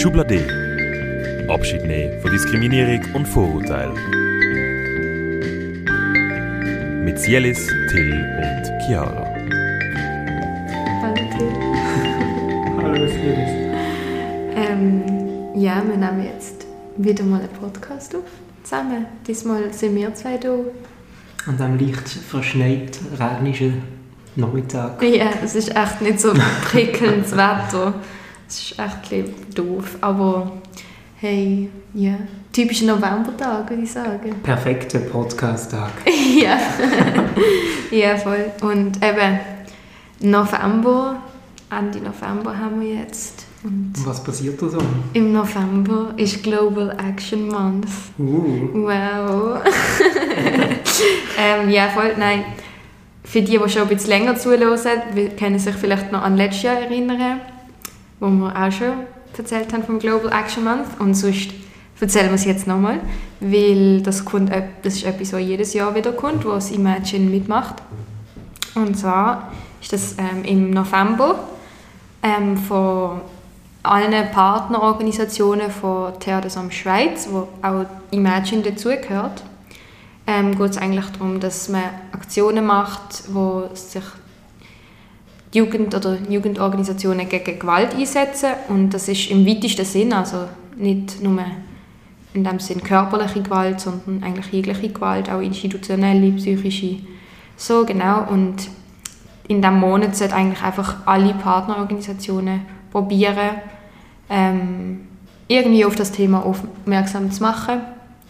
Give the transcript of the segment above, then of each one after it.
Schublade. Abschied nehmen von Diskriminierung und Vorurteil. Mit Sielis, Till und Chiara. Hallo Till. Hallo Felix. Ähm, ja, wir nehmen jetzt wieder mal einen Podcast auf. Zusammen. Diesmal sind wir zwei da. An diesem leicht verschneit, regnischen Nachmittag. Ja, es ist echt nicht so prickelndes Wetter. Es ist echt ein bisschen doof. Aber hey, ja. Typischer Novembertag, würde ich sagen. Perfekter Podcast-Tag. ja. ja, voll. Und eben November, Ende November haben wir jetzt. Und was passiert da so? im November ist Global Action Month. Uh, Wow. ähm, ja, voll, nein. Für die, die schon ein bisschen länger zuhören, können sich vielleicht noch an letztes Jahr erinnern, wo wir auch schon erzählt haben vom Global Action Month. Und sonst erzählen wir es jetzt nochmal, weil das, kommt, das ist etwas, was jedes Jahr wieder kommt, wo Imagine mitmacht. Und zwar ist das ähm, im November ähm, von allen Partnerorganisationen von Theater Schweiz, wo auch Imagine dazugehört, ähm, geht es eigentlich darum, dass man Aktionen macht, wo sich Jugend oder Jugendorganisationen gegen Gewalt einsetzen und das ist im weitesten Sinn, also nicht nur in dem Sinn körperliche Gewalt, sondern eigentlich jegliche Gewalt, auch institutionelle, psychische, so genau und in diesem Monat sollten eigentlich einfach alle Partnerorganisationen probieren, ähm, irgendwie auf das Thema aufmerksam zu machen.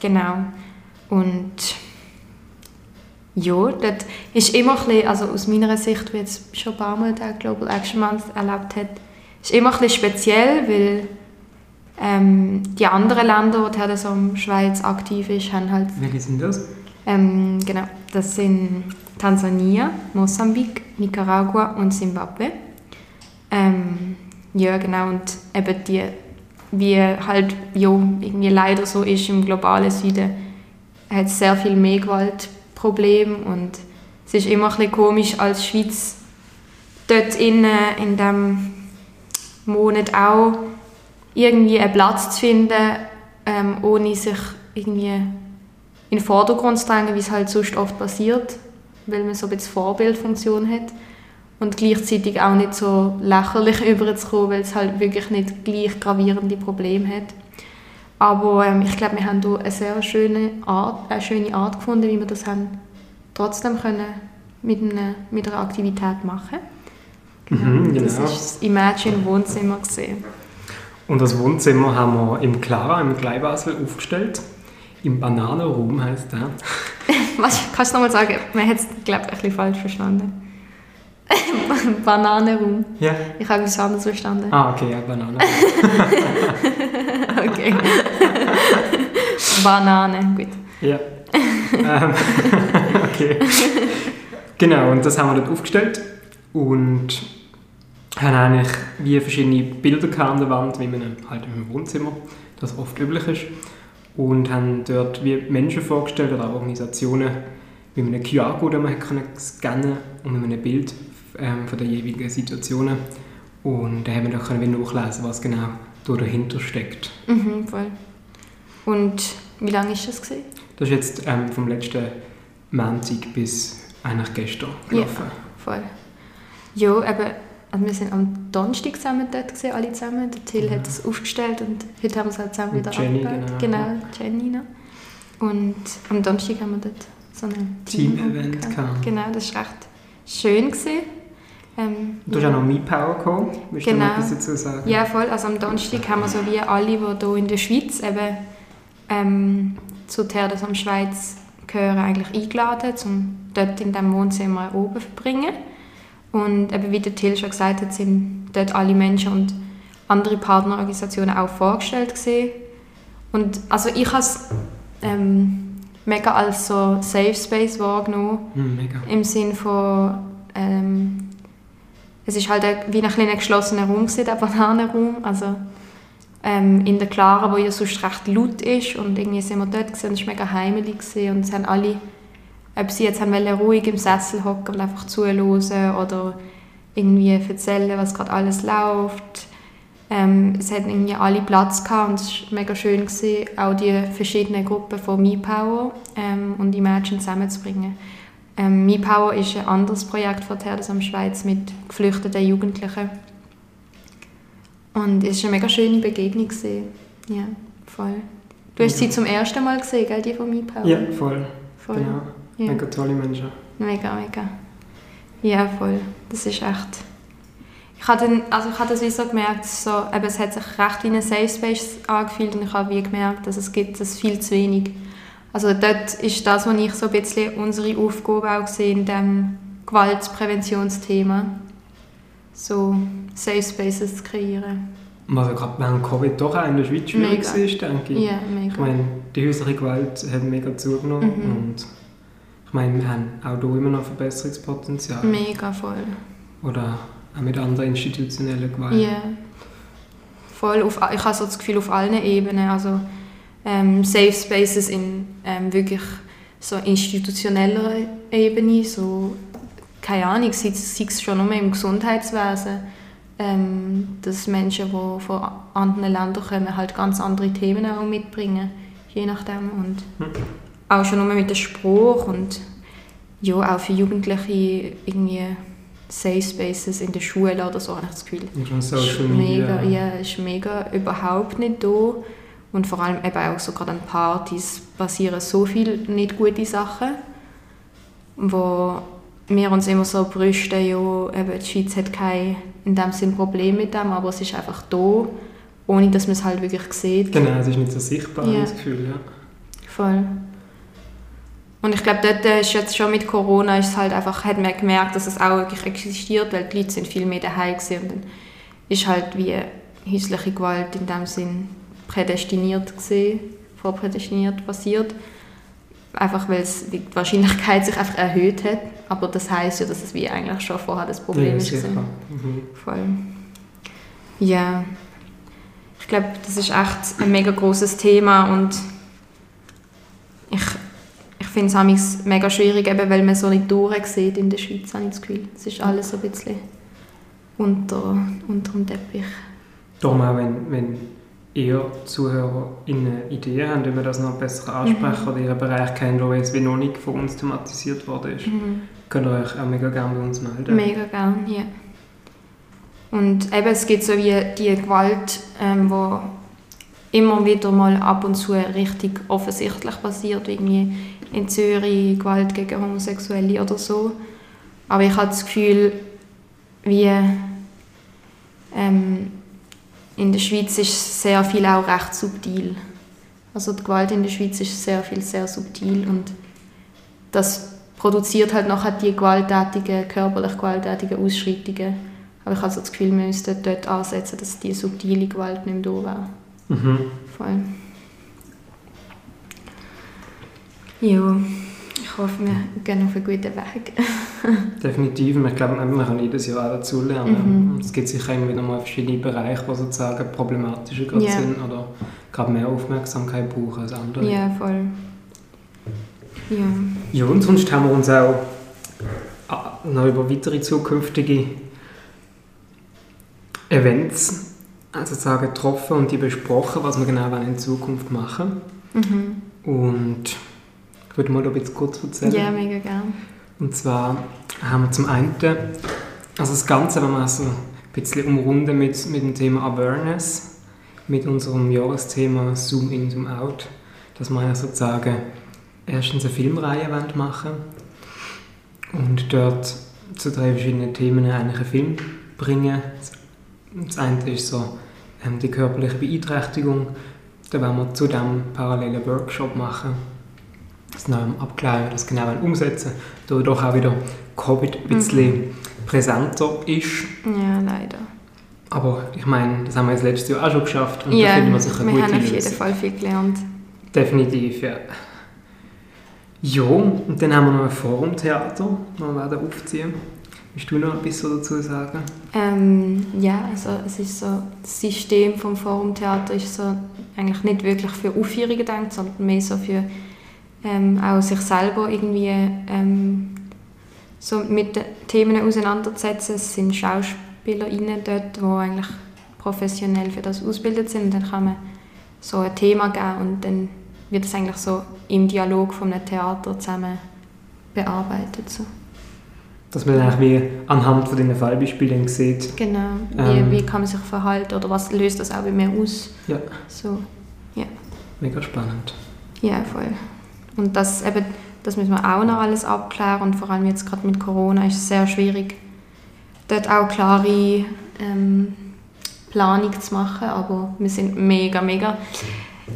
Genau. Und ja, das ist immer ein bisschen, also aus meiner Sicht, wie jetzt schon ein paar Mal der Global Action Month erlebt hat, ist immer ein bisschen speziell, weil ähm, die anderen Länder, wo die so Schweiz aktiv ist, haben halt welche sind das? ähm, genau, das sind Tansania, Mosambik, Nicaragua und Zimbabwe. Ähm, ja, genau, und eben die, wie halt ja, irgendwie leider so ist im globalen Süden, hat es sehr viel mehr Gewaltprobleme und es ist immer ein komisch als Schweiz dort in, in diesem Monat auch irgendwie einen Platz zu finden, ähm, ohne sich irgendwie in den Vordergrund zu drängen, wie es halt sonst oft passiert, weil man so ein bisschen Vorbildfunktion hat. Und gleichzeitig auch nicht so lächerlich überzukommen, weil es halt wirklich nicht gleich gravierende Probleme hat. Aber ähm, ich glaube, wir haben hier eine sehr schöne Art, eine schöne Art gefunden, wie wir das haben trotzdem können mit, einer, mit einer Aktivität machen Mhm, Das genau. ist das Imagine Wohnzimmer gesehen. Und das Wohnzimmer haben wir im Clara, im Kleinbasel, aufgestellt. Im Bananenraum heisst der. Was, kannst du nochmal sagen? Man hat es, glaube ich, ein bisschen falsch verstanden. Bananenraum. Ja. Ich habe etwas anderes verstanden. Ah, okay, ja, Banane. Okay. Banane, gut. ja. ähm, okay. Genau, und das haben wir dort aufgestellt. Und haben eigentlich wie verschiedene Bilder an der Wand, wie man halt im Wohnzimmer, das oft üblich ist. Und haben dort wie Menschen vorgestellt oder auch Organisationen, wie man einen QR-Code scannen und mit einem Bild ähm, von der jeweiligen Situationen. Und da haben wir dann nachlesen, was genau da dahinter steckt. Mhm, voll. Und wie lange ist das gewesen? Das ist jetzt ähm, vom letzten Montag bis eigentlich gestern gelaufen. Voll. Ja, eben, also wir sind am Donnerstag zusammen dort gewesen, alle zusammen. Der Till hat es aufgestellt und heute haben wir es halt zusammen Und wieder Jenny, abgebaut. genau. Genau, Jenny noch. Und am Donnerstag haben wir dort so ein Team-Event gehabt. gehabt. Genau, das war echt schön. Gewesen. Ähm, Du hast auch noch MePower gekommen. Willst du Genau. noch etwas dazu sagen? Ja, voll. Also am Donnerstag haben wir so wie alle, die hier in der Schweiz eben ähm, zu Theaters am Schweiz gehören, eigentlich eingeladen, um dort in diesem Wohnzimmer oben zu verbringen. Und eben wie der Till schon gesagt hat, sind dort alle Menschen und andere Partnerorganisationen auch vorgestellt gewesen. Und also ich habe es ähm, mega als so Safe Space wahrgenommen. Hm, mega. Im Sinn von, ähm, es ist halt wie ein kleiner geschlossener Raum der Bananenraum. Also ähm, in der Clara, wo ja sonst recht laut ist und irgendwie sind wir dort gewesen, und es war mega heimelig gewesen, und es haben alle, ob sie jetzt haben ruhig im Sessel hocken und einfach zuhören oder irgendwie erzählen, was gerade alles läuft. Ähm, es hat irgendwie alle Platz gehabt und es war mega schön, gewesen, auch die verschiedenen Gruppen von MePower ähm, und Imagine zusammenzubringen. Ähm, MePower ist ein anderes Projekt von Terdesam Schweiz mit geflüchteten Jugendlichen. Und es war eine mega schöne Begegnung. Gewesen. Ja, voll. Du hast sie zum ersten Mal gesehen, gell, die von MePower? Ja, voll. voll. Genau. Ja. Mega tolle Menschen. Mega, mega. Ja, voll. Das ist echt... Ich habe, dann, also ich habe das wie so gemerkt, so, eben, es hat sich recht wie ein Safe Space angefühlt und ich habe wie gemerkt, dass es gibt das viel zu wenig. Also dort ist das, was ich so ein bisschen unsere Aufgabe auch sehe in dem Gewaltpräventionsthema. So Safe Spaces zu kreieren. Was ja gerade während Covid doch auch in der Schweiz schwierig Mega. ist, denke ich. Ja, mega. Ich meine, die häusliche Gewalt hat mega zugenommen Mhm. und ich meine, wir haben auch hier immer noch Verbesserungspotenzial. Mega voll. Oder auch mit anderen institutionellen Gewalt. Ja. Voll auf, ich habe so das Gefühl auf allen Ebenen. Also ähm, Safe Spaces in ähm, wirklich so institutioneller Ebene, so keine Ahnung, sei es sei es schon nur im Gesundheitswesen, ähm, dass Menschen, die von anderen Ländern kommen, halt ganz andere Themen auch mitbringen, je nachdem. Und Hm. auch schon nur mit dem Spruch und ja, auch für Jugendliche irgendwie Safe Spaces in der Schule oder so, habe ich das Gefühl. Und schon Social Media. Mega, ja, ist mega überhaupt nicht da. Und vor allem eben auch so gerade an Partys passieren so viele nicht gute Sachen, wo wir uns immer so brüsten, ja, eben die Schweiz hat kein in dem Sinn Problem mit dem, aber es ist einfach da, ohne dass man es halt wirklich sieht. Genau, es ist nicht so sichtbar, Ja. das Gefühl. Ja. Voll. Und ich glaube, dort ist jetzt schon mit Corona ist halt einfach, hat man gemerkt, dass es auch wirklich existiert, weil die Leute sind viel mehr daheim gewesen und dann ist halt wie häusliche Gewalt in dem Sinn prädestiniert gesehen, vorprädestiniert passiert. Einfach weil es die Wahrscheinlichkeit sich einfach erhöht hat, aber das heißt ja, dass es wie eigentlich schon vorher das Problem ja, ist. Mhm. Voll. Ja. Ich glaube, das ist echt ein mega großes Thema und ich, ich finde es mega schwierig, eben weil man so nicht durchsieht in der Schweiz, habe ich das Gefühl. Es ist alles so ein bisschen unter, unter dem Teppich. Darum auch, wenn, wenn ihr ZuhörerInnen Ideen haben, wie wir das noch besser ansprechen Mhm. oder ihren Bereich kennen, wo es wie noch nicht von uns thematisiert worden ist, könnt ihr euch auch mega gerne bei uns melden. Mega gern, ja. Und eben, es gibt so wie die Gewalt, ähm, wo immer wieder mal ab und zu richtig offensichtlich passiert, irgendwie in Zürich Gewalt gegen Homosexuelle oder so. Aber ich habe das Gefühl, wie ähm, in der Schweiz ist sehr viel auch recht subtil. Also die Gewalt in der Schweiz ist sehr viel sehr subtil und das produziert halt nachher die gewalttätigen, körperlich gewalttätigen Ausschreitungen. Aber ich habe so das Gefühl, wir müssten dort ansetzen, dass die subtile Gewalt nicht mehr da wäre. Mhm. Voll. Ja, ich hoffe, wir gehen auf einen guten Weg. Definitiv. Ich glaube, man kann jedes Jahr auch dazu lernen. Mhm. Es gibt sicher immer wieder mal verschiedene Bereiche, die sozusagen problematischer gerade Ja. sind oder gerade mehr Aufmerksamkeit brauchen als andere. Ja, voll. Ja. Ja, und sonst haben wir uns auch ah, noch über weitere zukünftige Events also sozusagen getroffen und die besprochen, was wir genau in Zukunft machen Mhm. Und ich würde mal da bisschen kurz erzählen. Ja, mega gern. Und zwar haben wir zum einen, also das Ganze, wenn wir also ein bisschen umrunden mit, mit dem Thema Awareness, mit unserem Jahresthema Zoom in, Zoom out, dass wir eigentlich sozusagen erstens eine Filmreihe machen und dort zu drei verschiedenen Themen einen Film bringen. Das eine ist so ähm, die körperliche Beeinträchtigung, da werden wir zu dem parallelen Workshop machen wie wir das genau umsetzen da doch auch wieder Covid ein bisschen präsenter ist. Ja, leider. Aber ich meine, das haben wir jetzt letztes Jahr auch schon geschafft und da ja, finden wir sicher wir eine haben gute auf jeden Lösung. Fall viel gelernt. Definitiv, ja. Ja, und dann haben wir noch ein Forumtheater, das wir werden aufziehen. Willst du noch etwas dazu sagen? Ähm, ja, also es ist so, das System vom Forumtheater ist so eigentlich nicht wirklich für Aufführungen gedacht, sondern mehr so für ähm, auch sich selber irgendwie ähm, so mit den Themen auseinanderzusetzen. Es sind SchauspielerInnen dort, die eigentlich professionell für das ausgebildet sind. Und dann kann man so ein Thema geben und dann wird es eigentlich so im Dialog von einem Theater zusammen bearbeitet. So. Dass man dann eigentlich wie anhand von diesen Fallbeispielen sieht. Genau, wie, Ähm. wie kann man sich verhalten oder was löst das auch bei mir aus. Ja. So, Mega spannend. ja, voll. Und das, eben, das müssen wir auch noch alles abklären und vor allem jetzt gerade mit Corona ist es sehr schwierig, dort auch klare ähm, Planung zu machen, aber wir sind mega, mega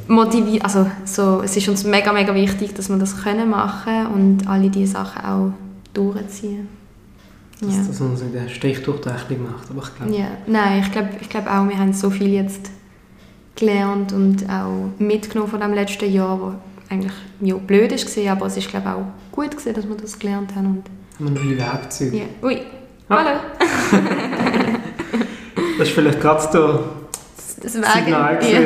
motiviert, also so, es ist uns mega, mega wichtig, dass wir das können machen und alle diese Sachen auch durchziehen. Dass, Ja. dass man so den Strich durch die Rechnung macht. Aber ich glaube, Ja, nein, ich glaube ich glaub auch, wir haben so viel jetzt gelernt und auch mitgenommen von dem letzten Jahr, wo eigentlich ja, blöd war, aber es ist glaube auch gut gewesen, dass wir das gelernt haben. Und, haben wir neue Werkzeuge. ja. Ui, Ah. hallo. Das ist vielleicht gerade der Das Signal. ja.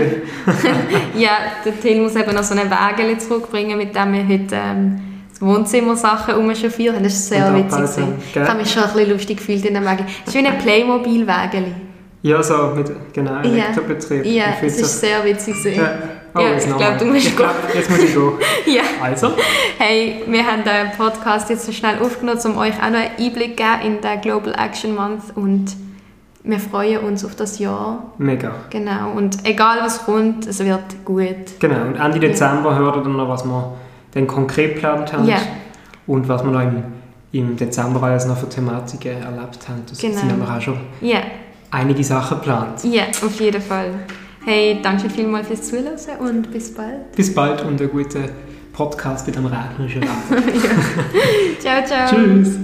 ja, der Till muss eben noch so ein Wägel zurückbringen, mit dem wir heute ähm, das Wohnzimmersachen umchauffiert haben. Das ist sehr Und witzig. gewesen. Ich habe mich schon ein bisschen lustig gefühlt in dem Wägel. Es ist wie ein Playmobil-Wägel. Ja, so mit genau, Ja. Elektrobetrieb. Ja, Ich finde es ist sehr witzig. gewesen. Ja. Oh, Ja, ich nochmal. glaub, du musst ich glaub, Jetzt muss ich gehen. Ja. Also, Hey, wir haben den Podcast jetzt so schnell aufgenommen, um euch auch noch einen Einblick zu geben in den Global Action Month und wir freuen uns auf das Jahr. mega. Genau. Und egal was kommt, es wird gut. Genau, und Ende Dezember hört ihr dann noch, was wir dann konkret geplant haben Ja. und was wir noch im, im Dezember alles noch für Thematiken erlebt haben. Das Genau. sind aber auch schon Ja, einige Sachen geplant. ja, auf jeden Fall. Hey, danke vielmals fürs Zuhören und bis bald. Bis bald und einen guten Podcast mit dem regnerischen Wetter. Ciao, ciao. Tschüss!